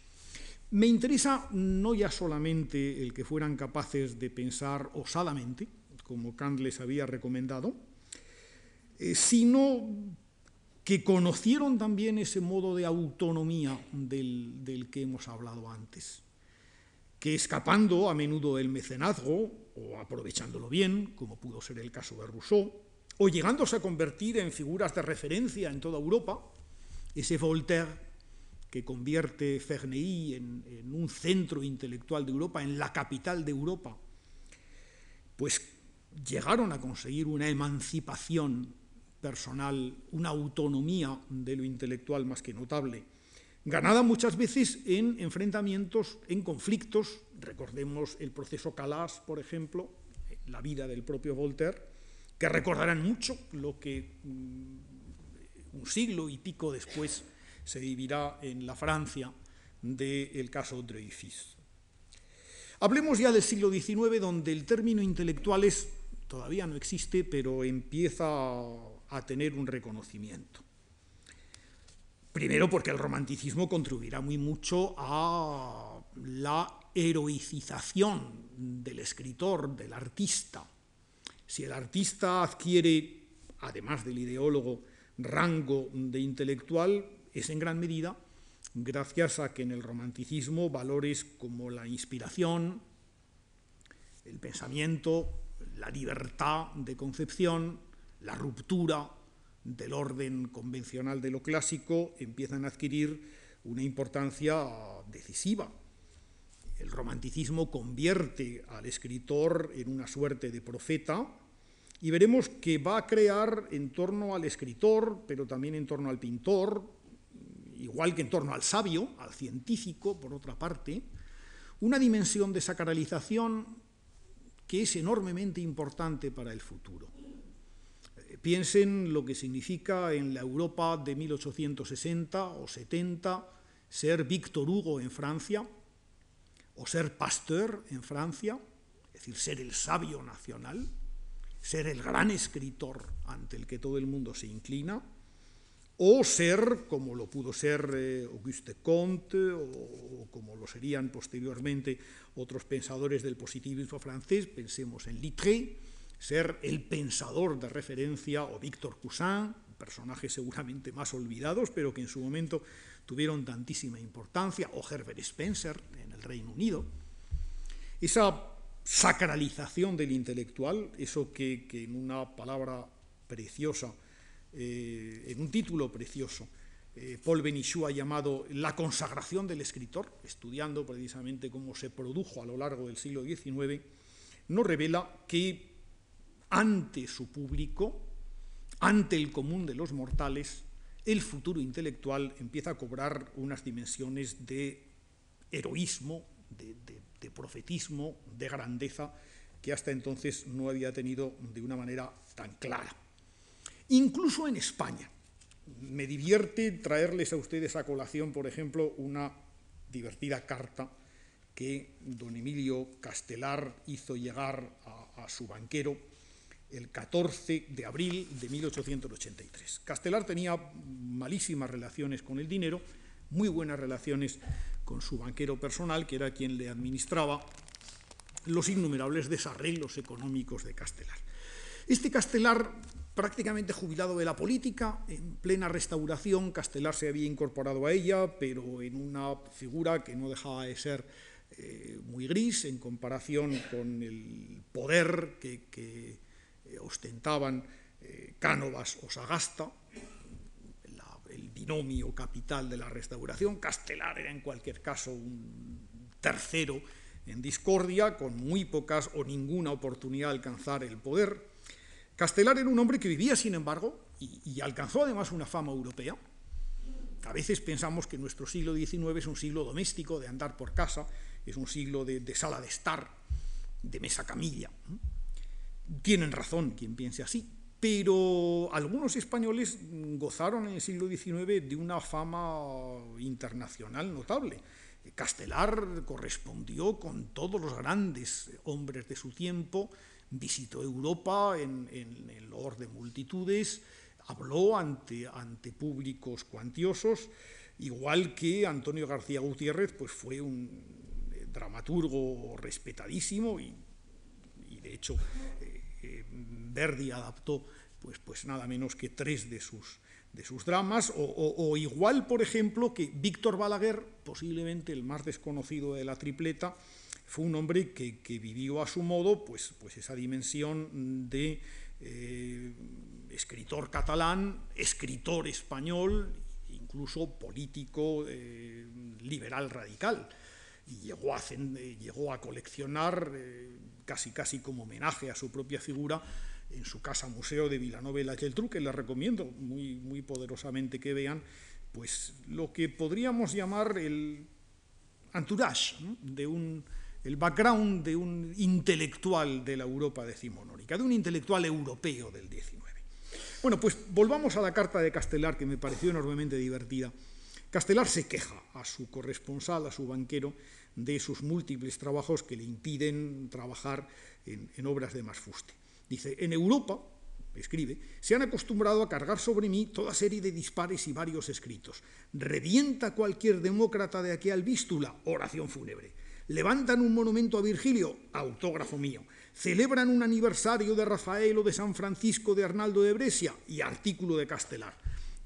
Me interesa no ya solamente el que fueran capaces de pensar osadamente, como Kant les había recomendado, eh, sino que conocieron también ese modo de autonomía del, que hemos hablado antes, que escapando a menudo del mecenazgo o aprovechándolo bien, como pudo ser el caso de Rousseau, o llegándose a convertir en figuras de referencia en toda Europa, ese Voltaire que convierte Ferney en, en, un centro intelectual de Europa, en la capital de Europa, pues llegaron a conseguir una emancipación personal, una autonomía de lo intelectual más que notable, ganada muchas veces en enfrentamientos, en conflictos, recordemos el proceso Calas, por ejemplo, la vida del propio Voltaire, que recordarán mucho lo que mm, un siglo y pico después se vivirá en la Francia del caso Dreyfus. Hablemos ya del siglo XIX, donde el término intelectuales todavía no existe, pero empieza a tener un reconocimiento. Primero porque el romanticismo contribuirá muy mucho a la heroicización del escritor, del artista. Si el artista adquiere, además del ideólogo, rango de intelectual, es en gran medida gracias a que en el romanticismo valores como la inspiración, el pensamiento, la libertad de concepción, la ruptura del orden convencional de lo clásico empiezan a adquirir una importancia decisiva. El romanticismo convierte al escritor en una suerte de profeta, y veremos que va a crear en torno al escritor, pero también en torno al pintor, igual que en torno al sabio, al científico, por otra parte, una dimensión de sacralización que es enormemente importante para el futuro. Piensen lo que significa en la Europa de 1860 o 70 ser Víctor Hugo en Francia o ser Pasteur en Francia, es decir, ser el sabio nacional, ser el gran escritor ante el que todo el mundo se inclina, o ser, como lo pudo ser eh, Auguste Comte, o, como lo serían posteriormente otros pensadores del positivismo francés, pensemos en Littré, ser el pensador de referencia, o Victor Cousin, personajes seguramente más olvidados, pero que en su momento tuvieron tantísima importancia, o Herbert Spencer en el Reino Unido. Esa sacralización del intelectual, eso que, que en una palabra preciosa, eh, en un título precioso. Eh, Paul Benichou ha llamado La consagración del escritor, estudiando precisamente cómo se produjo a lo largo del siglo XIX, nos revela que ante su público, ante el común de los mortales, el futuro intelectual empieza a cobrar unas dimensiones de heroísmo, de profetismo, de grandeza, que hasta entonces no había tenido de una manera tan clara incluso en España. Me divierte traerles a ustedes a colación, por ejemplo, una divertida carta que don Emilio Castelar hizo llegar a, su banquero el 14 de abril de 1883. Castelar tenía malísimas relaciones con el dinero, muy buenas relaciones con su banquero personal, que era quien le administraba los innumerables desarreglos económicos de Castelar. Este Castelar prácticamente jubilado de la política, en plena restauración, Castelar se había incorporado a ella, pero en una figura que no dejaba de ser eh, muy gris en comparación con el poder que, eh, ostentaban eh, Cánovas o Sagasta, el binomio capital de la restauración. Castelar era en cualquier caso un tercero en discordia, con muy pocas o ninguna oportunidad de alcanzar el poder. Castelar era un hombre que vivía, sin embargo, y, alcanzó además una fama europea. A veces pensamos que nuestro siglo XIX es un siglo doméstico, de andar por casa, es un siglo de, sala de estar, de mesa camilla. Tienen razón quien piense así, pero algunos españoles gozaron en el siglo XIX de una fama internacional notable. Castelar correspondió con todos los grandes hombres de su tiempo, visitó Europa en, el orden de multitudes, habló ante, ante públicos cuantiosos, igual que Antonio García Gutiérrez, pues fue un eh, dramaturgo respetadísimo y, de hecho eh, Verdi adaptó pues, pues nada menos que tres de sus, de sus dramas, o, igual, por ejemplo, que Víctor Balaguer, posiblemente el más desconocido de la tripleta, fue un hombre que, vivió a su modo pues, pues esa dimensión de eh, escritor catalán, escritor español, incluso político eh, liberal radical. Y llegó a, eh, coleccionar, casi casi como homenaje a su propia figura, en su casa museo de Villanova y la Geltrú, que les recomiendo muy, muy poderosamente que vean, pues lo que podríamos llamar el entourage de un el background de un intelectual de la Europa decimonónica, de un intelectual europeo del XIX. Bueno, pues volvamos a la carta de Castelar, que me pareció enormemente divertida. Castelar se queja a su corresponsal, a su banquero, de sus múltiples trabajos que le impiden trabajar en, obras de más fuste. Dice, en Europa, escribe, se han acostumbrado a cargar sobre mí toda serie de dispares y varios escritos. Revienta cualquier demócrata de aquí al vístula, oración fúnebre levantan un monumento a Virgilio, autógrafo mío, celebran un aniversario de Rafael o de San Francisco de Arnaldo de Brescia y artículo de Castelar.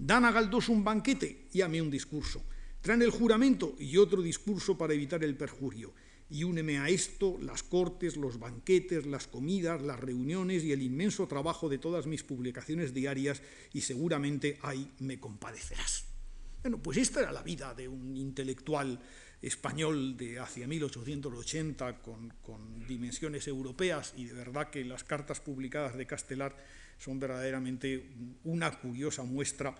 Dan a Galdós un banquete y a mí un discurso. Traen el juramento y otro discurso para evitar el perjurio. Y úneme a esto las cortes, los banquetes, las comidas, las reuniones y el inmenso trabajo de todas mis publicaciones diarias y seguramente ahí me compadecerás. Bueno, pues esta era la vida de un intelectual español de hacia 1880 con, con, dimensiones europeas y de verdad que las cartas publicadas de Castelar son verdaderamente una curiosa muestra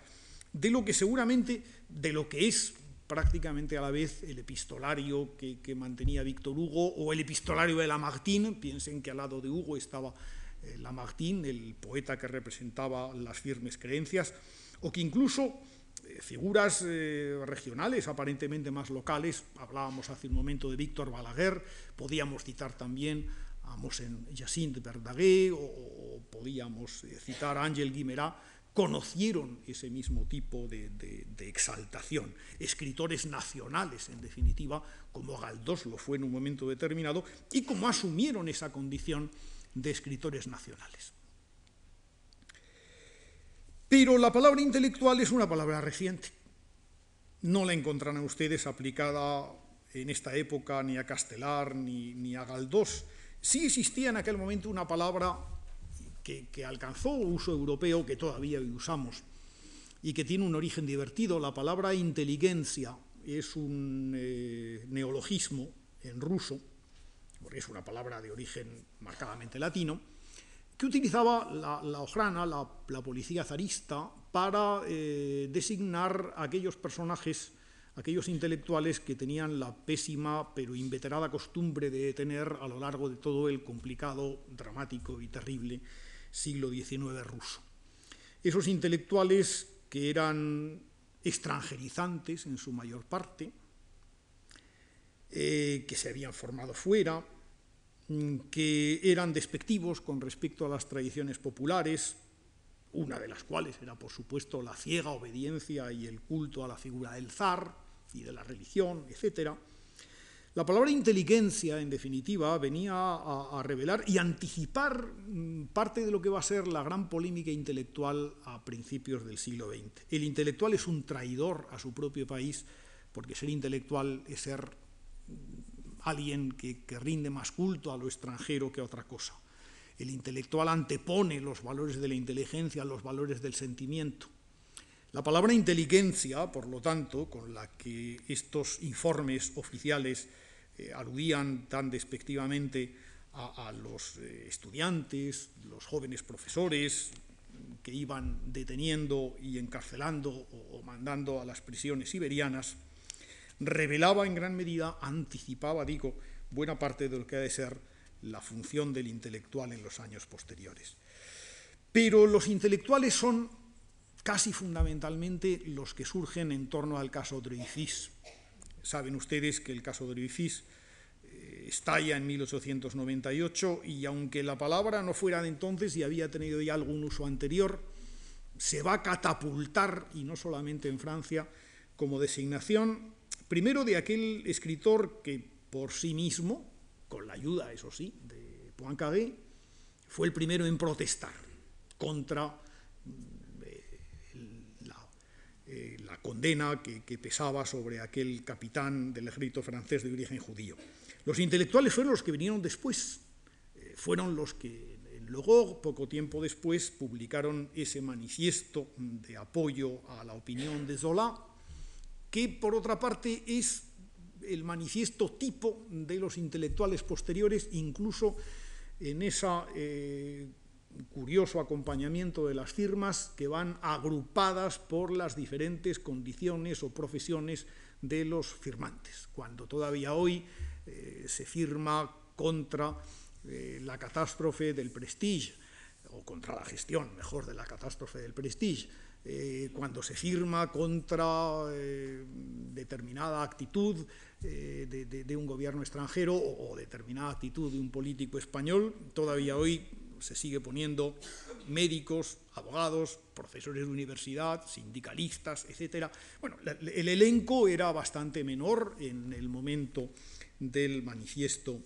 de lo que seguramente, de lo que es prácticamente a la vez el epistolario que, mantenía Víctor Hugo o el epistolario de Lamartine. Piensen que al lado de Hugo estaba eh, Lamartine, el poeta que representaba las firmes creencias, o que incluso eh, figuras eh, regionales, aparentemente más locales, hablábamos hace un momento de Víctor Balaguer, podíamos citar también a Mosen Jacinthe Verdaguer o podíamos citar a Ángel Guimerá, conocieron ese mismo tipo de, exaltación. Escritores nacionales, en definitiva, como Galdós lo fue en un momento determinado, y como asumieron esa condición de escritores nacionales. Pero la palabra intelectual es una palabra reciente. No la encontrarán ustedes aplicada en esta época ni a Castelar ni, ni a Galdós. Sí existía en aquel momento una palabra que, alcanzó uso europeo, que todavía usamos, y que tiene un origen divertido. La palabra inteligencia es un eh, neologismo en ruso, porque es una palabra de origen marcadamente latino, que utilizaba la, la Ojrana, la, policía zarista, para eh, designar aquellos personajes, aquellos intelectuales que tenían la pésima pero inveterada costumbre de tener a lo largo de todo el complicado, dramático y terrible siglo XIX ruso. Esos intelectuales que eran extranjerizantes en su mayor parte, eh, que se habían formado fuera, mm, que eran despectivos con respecto a las tradiciones populares, una de las cuales era, por supuesto, la ciega obediencia y el culto a la figura del zar y de la religión, etcétera, la palabra inteligencia, en definitiva, venía a, revelar y anticipar mm, parte de lo que va a ser la gran polémica intelectual a principios del siglo XX. El intelectual es un traidor a su propio país, porque ser intelectual es ser mm, alguien que, que rinde más culto a lo extranjero que a otra cosa. El intelectual antepone los valores de la inteligencia a los valores del sentimiento. La palabra inteligencia, por lo tanto, con la que estos informes oficiales eh, aludían tan despectivamente a, los eh, estudiantes, los jóvenes profesores que iban deteniendo y encarcelando o, mandando a las prisiones siberianas, revelaba en gran medida, anticipaba, digo, buena parte de lo que ha de ser la función del intelectual en los años posteriores. Pero los intelectuales son casi fundamentalmente los que surgen en torno al caso Dreyfus. Saben ustedes que el caso Dreyfus estalla en 1898 y aunque la palabra no fuera de entonces y había tenido ya algún uso anterior, se va a catapultar, y no solamente en Francia, como designación, primero de aquel escritor que por sí mismo, con la ayuda, eso sí, de Poincaré, fue el primero en protestar contra eh, eh, la, condena que, pesaba sobre aquel capitán del ejército francés de origen judío. Los intelectuales fueron los que vinieron después, eh, fueron los que luego, poco tiempo después, publicaron ese manifiesto de apoyo a la opinión de Zola, que por otra parte es el manifiesto tipo de los intelectuales posteriores, incluso en ese eh, curioso acompañamiento de las firmas que van agrupadas por las diferentes condiciones o profesiones de los firmantes, cuando todavía hoy eh, se firma contra eh, la catástrofe del Prestige, o contra la gestión, mejor, de la catástrofe del Prestige, eh, cuando se firma contra determinada actitud de, un gobierno extranjero o, determinada actitud de un político español, todavía hoy se sigue poniendo médicos, abogados, profesores de universidad, sindicalistas, etc. Bueno, el elenco era bastante menor en el momento del manifiesto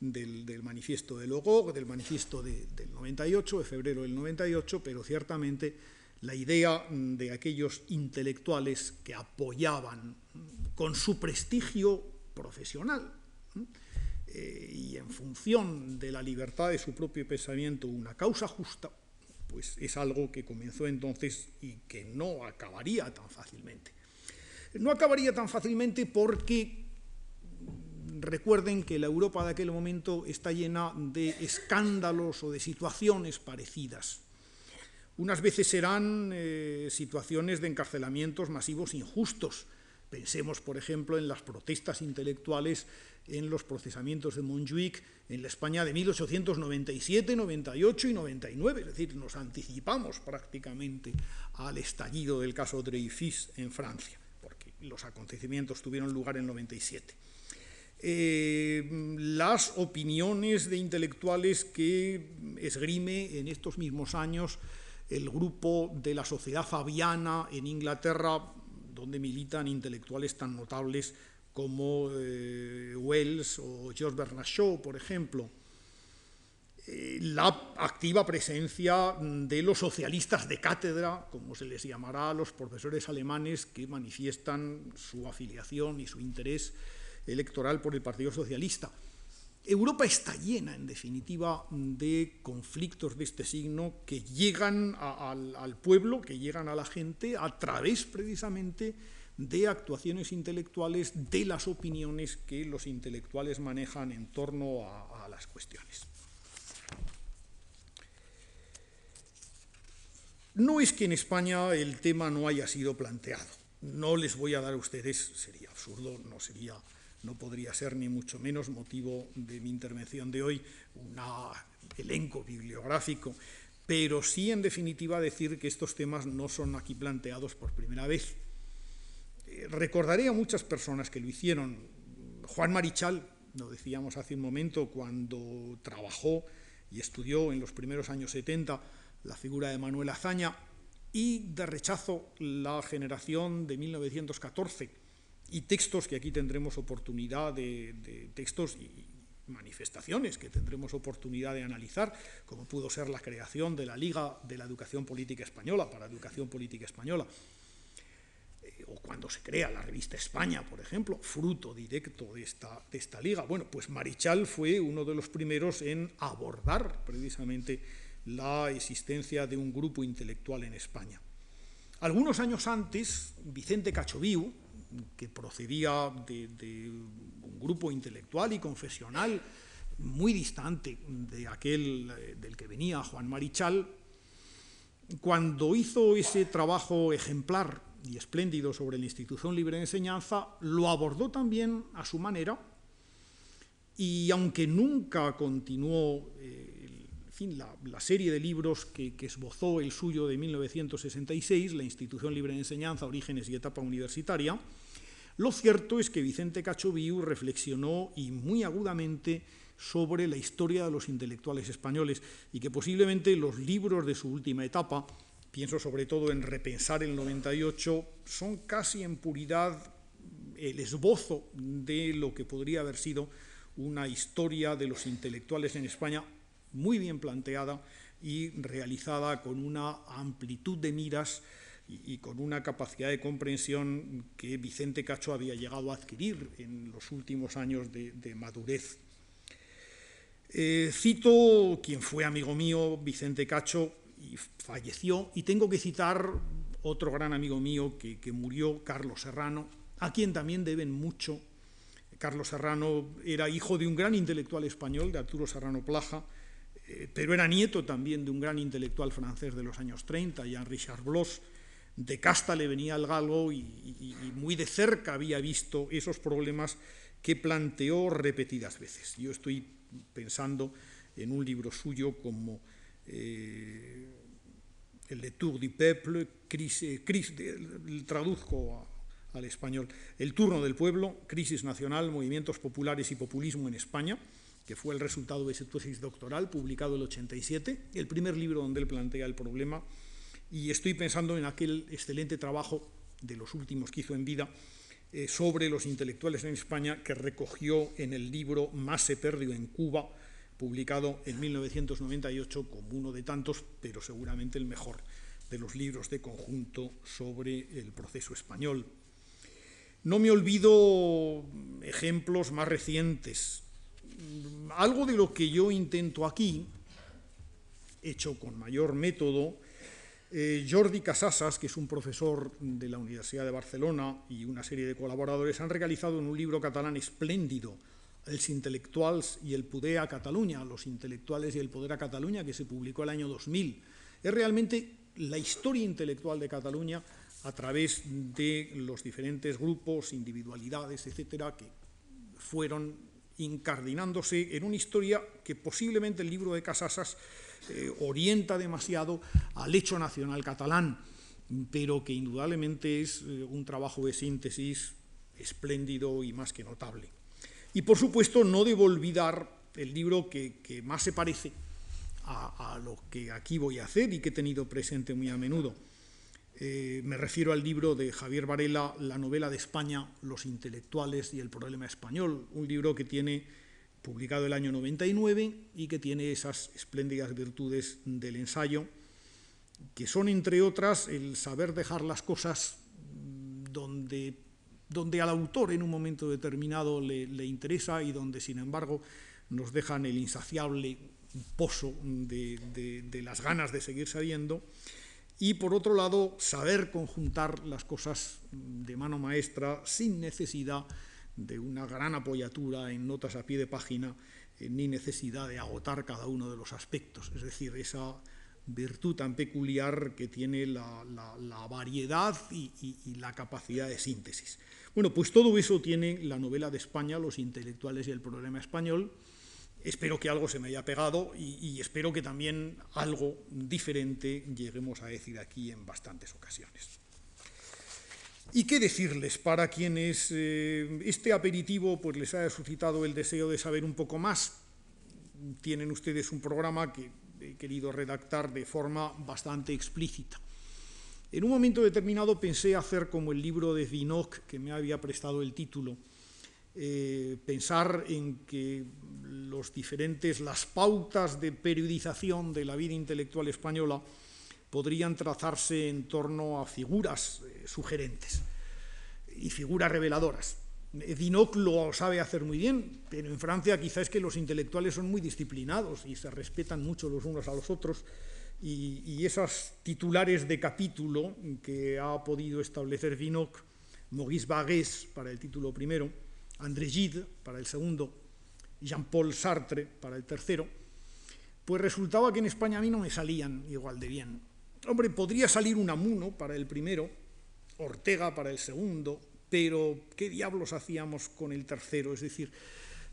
del, manifiesto de Logo, del manifiesto del 98, de febrero del 98, pero ciertamente la idea de aquellos intelectuales que apoyaban con su prestigio profesional y en función de la libertad de su propio pensamiento una causa justa, pues es algo que comenzó entonces y que no acabaría tan fácilmente. No acabaría tan fácilmente porque recuerden que la Europa de aquel momento está llena de escándalos o de situaciones parecidas. Unas veces serán eh, situaciones de encarcelamientos masivos injustos. Pensemos, por ejemplo, en las protestas intelectuales, en los procesamientos de Montjuic, en la España de 1897, 98 y 99. Es decir, nos anticipamos prácticamente al estallido del caso Dreyfus en Francia, porque los acontecimientos tuvieron lugar en 97. Eh, las opiniones de intelectuales que esgrime en estos mismos años el grupo de la Sociedad Fabiana en Inglaterra, donde militan intelectuales tan notables como eh, Wells o George Bernard Shaw, por ejemplo. Eh, la activa presencia de los socialistas de cátedra, como se les llamará a los profesores alemanes que manifiestan su afiliación y su interés electoral por el Partido Socialista. Europa está llena, en definitiva, de conflictos de este signo que llegan al, pueblo, que llegan a la gente a través precisamente de actuaciones intelectuales, de las opiniones que los intelectuales manejan en torno a, a las cuestiones. No es que en España el tema no haya sido planteado. No les voy a dar a ustedes, sería absurdo, no sería no podría ser ni mucho menos motivo de mi intervención de hoy un elenco bibliográfico, pero sí en definitiva decir que estos temas no son aquí planteados por primera vez. Eh, recordaré a muchas personas que lo hicieron. Juan Marichal, lo decíamos hace un momento, cuando trabajó y estudió en los primeros años 70 la figura de Manuel Azaña y de rechazo la generación de 1914 y textos que aquí tendremos oportunidad de, textos y manifestaciones que tendremos oportunidad de analizar, como pudo ser la creación de la Liga de la Educación Política Española para Educación Política Española, eh, o cuando se crea la revista España, por ejemplo, fruto directo de esta, de esta liga. Bueno, pues Marichal fue uno de los primeros en abordar precisamente la existencia de un grupo intelectual en España. Algunos años antes, Vicente Cachoviu, que procedía de, un grupo intelectual y confesional muy distante de aquel eh, del que venía Juan Marichal, cuando hizo ese trabajo ejemplar y espléndido sobre la institución libre de enseñanza, lo abordó también a su manera y aunque nunca continuó eh, fin, la, serie de libros que, que, esbozó el suyo de 1966, la institución libre de enseñanza, orígenes y etapa universitaria, lo cierto es que Vicente Cachoviu reflexionó y muy agudamente sobre la historia de los intelectuales españoles y que posiblemente los libros de su última etapa, pienso sobre todo en Repensar el 98, son casi en puridad el esbozo de lo que podría haber sido una historia de los intelectuales en España muy bien planteada y realizada con una amplitud de miras y, con una capacidad de comprensión que Vicente Cacho había llegado a adquirir en los últimos años de, de madurez. Eh, cito quien fue amigo mío, Vicente Cacho, y falleció, y tengo que citar otro gran amigo mío que, que murió, Carlos Serrano, a quien también deben mucho. Carlos Serrano era hijo de un gran intelectual español, de Arturo Serrano Plaja, eh, pero era nieto también de un gran intelectual francés de los años 30, Jean-Richard Bloss, de casta le venía el galgo y, muy de cerca había visto esos problemas que planteó repetidas veces. Yo estoy pensando en un libro suyo como eh, el de Tour du Peuple, crisis, crisis, traduzco a, al español, El turno del pueblo, crisis nacional, movimientos populares y populismo en España, que fue el resultado de su tesis doctoral, publicado en el 87, el primer libro donde él plantea el problema y estoy pensando en aquel excelente trabajo de los últimos que hizo en vida eh, sobre los intelectuales en España que recogió en el libro Más se perdió en Cuba, publicado en 1998 como uno de tantos, pero seguramente el mejor de los libros de conjunto sobre el proceso español. No me olvido ejemplos más recientes. Algo de lo que yo intento aquí, hecho con mayor método, Eh, Jordi Casasas, que es un profesor de la Universidad de Barcelona y una serie de colaboradores, han realizado en un libro catalán espléndido, Els intelectuals y el poder a Cataluña, los intelectuales y el poder a Cataluña, que se publicó el año 2000. Es realmente la historia intelectual de Cataluña a través de los diferentes grupos, individualidades, etcétera, que fueron incardinándose en una historia que posiblemente el libro de Casasas eh, orienta demasiado al hecho nacional catalán, pero que indudablemente es eh, un trabajo de síntesis espléndido y más que notable. Y por supuesto no debo olvidar el libro que, más se parece a, a, lo que aquí voy a hacer y que he tenido presente muy a menudo. Eh, me refiero al libro de Javier Varela, La novela de España, los intelectuales y el problema español, un libro que tiene publicado el año 99 y que tiene esas espléndidas virtudes del ensayo, que son, entre otras, el saber dejar las cosas donde, donde al autor en un momento determinado le, interesa y donde, sin embargo, nos dejan el insaciable pozo de, de las ganas de seguir sabiendo, y, por otro lado, saber conjuntar las cosas de mano maestra sin necesidad de una gran apoyatura en notas a pie de página, eh, ni necesidad de agotar cada uno de los aspectos. Es decir, esa virtud tan peculiar que tiene la, variedad y, la capacidad de síntesis. Bueno, pues todo eso tiene la novela de España, Los intelectuales y el problema español. Espero que algo se me haya pegado y, espero que también algo diferente lleguemos a decir aquí en bastantes ocasiones. ¿Y qué decirles para quienes eh, este aperitivo pues, les haya suscitado el deseo de saber un poco más? Tienen ustedes un programa que he querido redactar de forma bastante explícita. En un momento determinado pensé hacer como el libro de Vinoc, que me había prestado el título, eh, pensar en que los diferentes, las pautas de periodización de la vida intelectual española podrían trazarse en torno a figuras eh, sugerentes y figuras reveladoras. Dinoc lo sabe hacer muy bien, pero en Francia quizás es que los intelectuales son muy disciplinados y se respetan mucho los unos a los otros y, y esas titulares de capítulo que ha podido establecer Dinoc, Maurice Baguès para el título primero, André Gide para el segundo, Jean-Paul Sartre para el tercero, pues resultaba que en España a mí no me salían igual de bien. Hombre, podría salir un Amuno para el primero, Ortega para el segundo, pero ¿qué diablos hacíamos con el tercero? Es decir,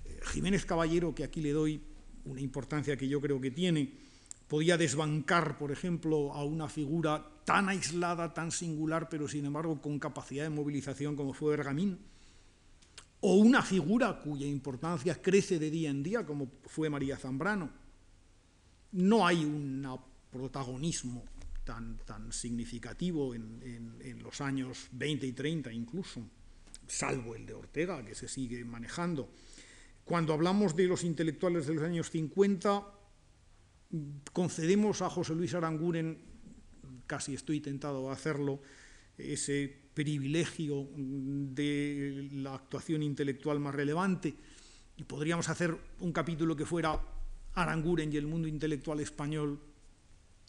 eh, Jiménez Caballero, que aquí le doy una importancia que yo creo que tiene, podía desbancar, por ejemplo, a una figura tan aislada, tan singular, pero sin embargo con capacidad de movilización como fue Bergamín, o una figura cuya importancia crece de día en día, como fue María Zambrano. No hay un protagonismo tan, tan significativo en, en, los años 20 y 30 incluso, salvo el de Ortega, que se sigue manejando. Cuando hablamos de los intelectuales de los años 50, concedemos a José Luis Aranguren, casi estoy tentado a hacerlo, ese privilegio de la actuación intelectual más relevante, y podríamos hacer un capítulo que fuera Aranguren y el mundo intelectual español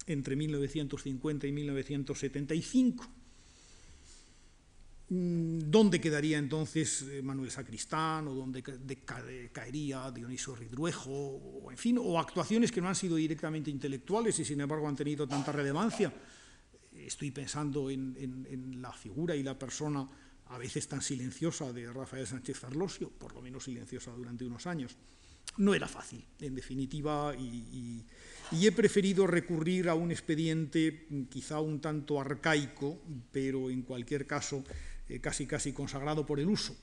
entre 1950 y 1975. Mm, ¿Dónde quedaría entonces eh, Manuel Sacristán o dónde caería Dionisio Ridruejo o, en fin, o actuaciones que no han sido directamente intelectuales y sin embargo han tenido tanta relevancia? Estoy pensando en, en la figura y la persona a veces tan silenciosa de Rafael Sánchez Ferlosio, por lo menos silenciosa durante unos años. No era fácil, en definitiva, y, he preferido recurrir a un expediente quizá un tanto arcaico, pero en cualquier caso eh, casi casi consagrado por el uso.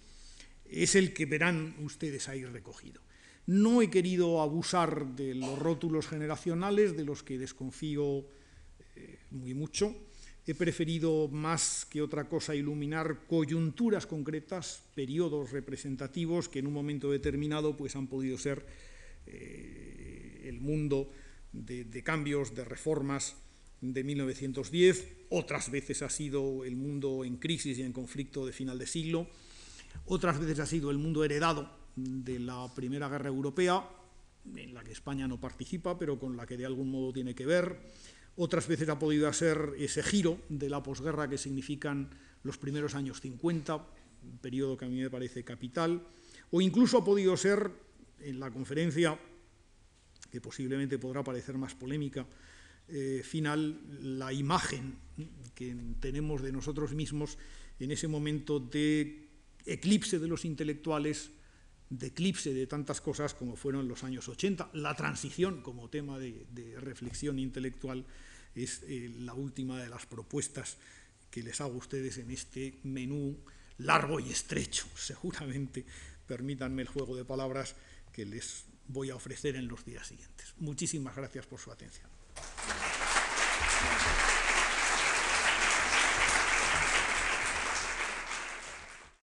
Es el que verán ustedes ahí recogido. No he querido abusar de los rótulos generacionales, de los que desconfío eh, muy mucho, He preferido más que otra cosa iluminar coyunturas concretas, periodos representativos que en un momento determinado pues, han podido ser eh, el mundo de, de, cambios, de reformas de 1910, otras veces ha sido el mundo en crisis y en conflicto de final de siglo, otras veces ha sido el mundo heredado de la Primera Guerra Europea, en la que España no participa, pero con la que de algún modo tiene que ver, otras veces ha podido ser ese giro de la posguerra que significan los primeros años 50, un periodo que a mí me parece capital, o incluso ha podido ser en la conferencia, que posiblemente podrá parecer más polémica, eh, final, la imagen que tenemos de nosotros mismos en ese momento de eclipse de los intelectuales, de eclipse de tantas cosas como fueron los años 80. La transición como tema de, reflexión intelectual es eh, la última de las propuestas que les hago a ustedes en este menú largo y estrecho, seguramente, permítanme el juego de palabras que les voy a ofrecer en los días siguientes. Muchísimas gracias por su atención.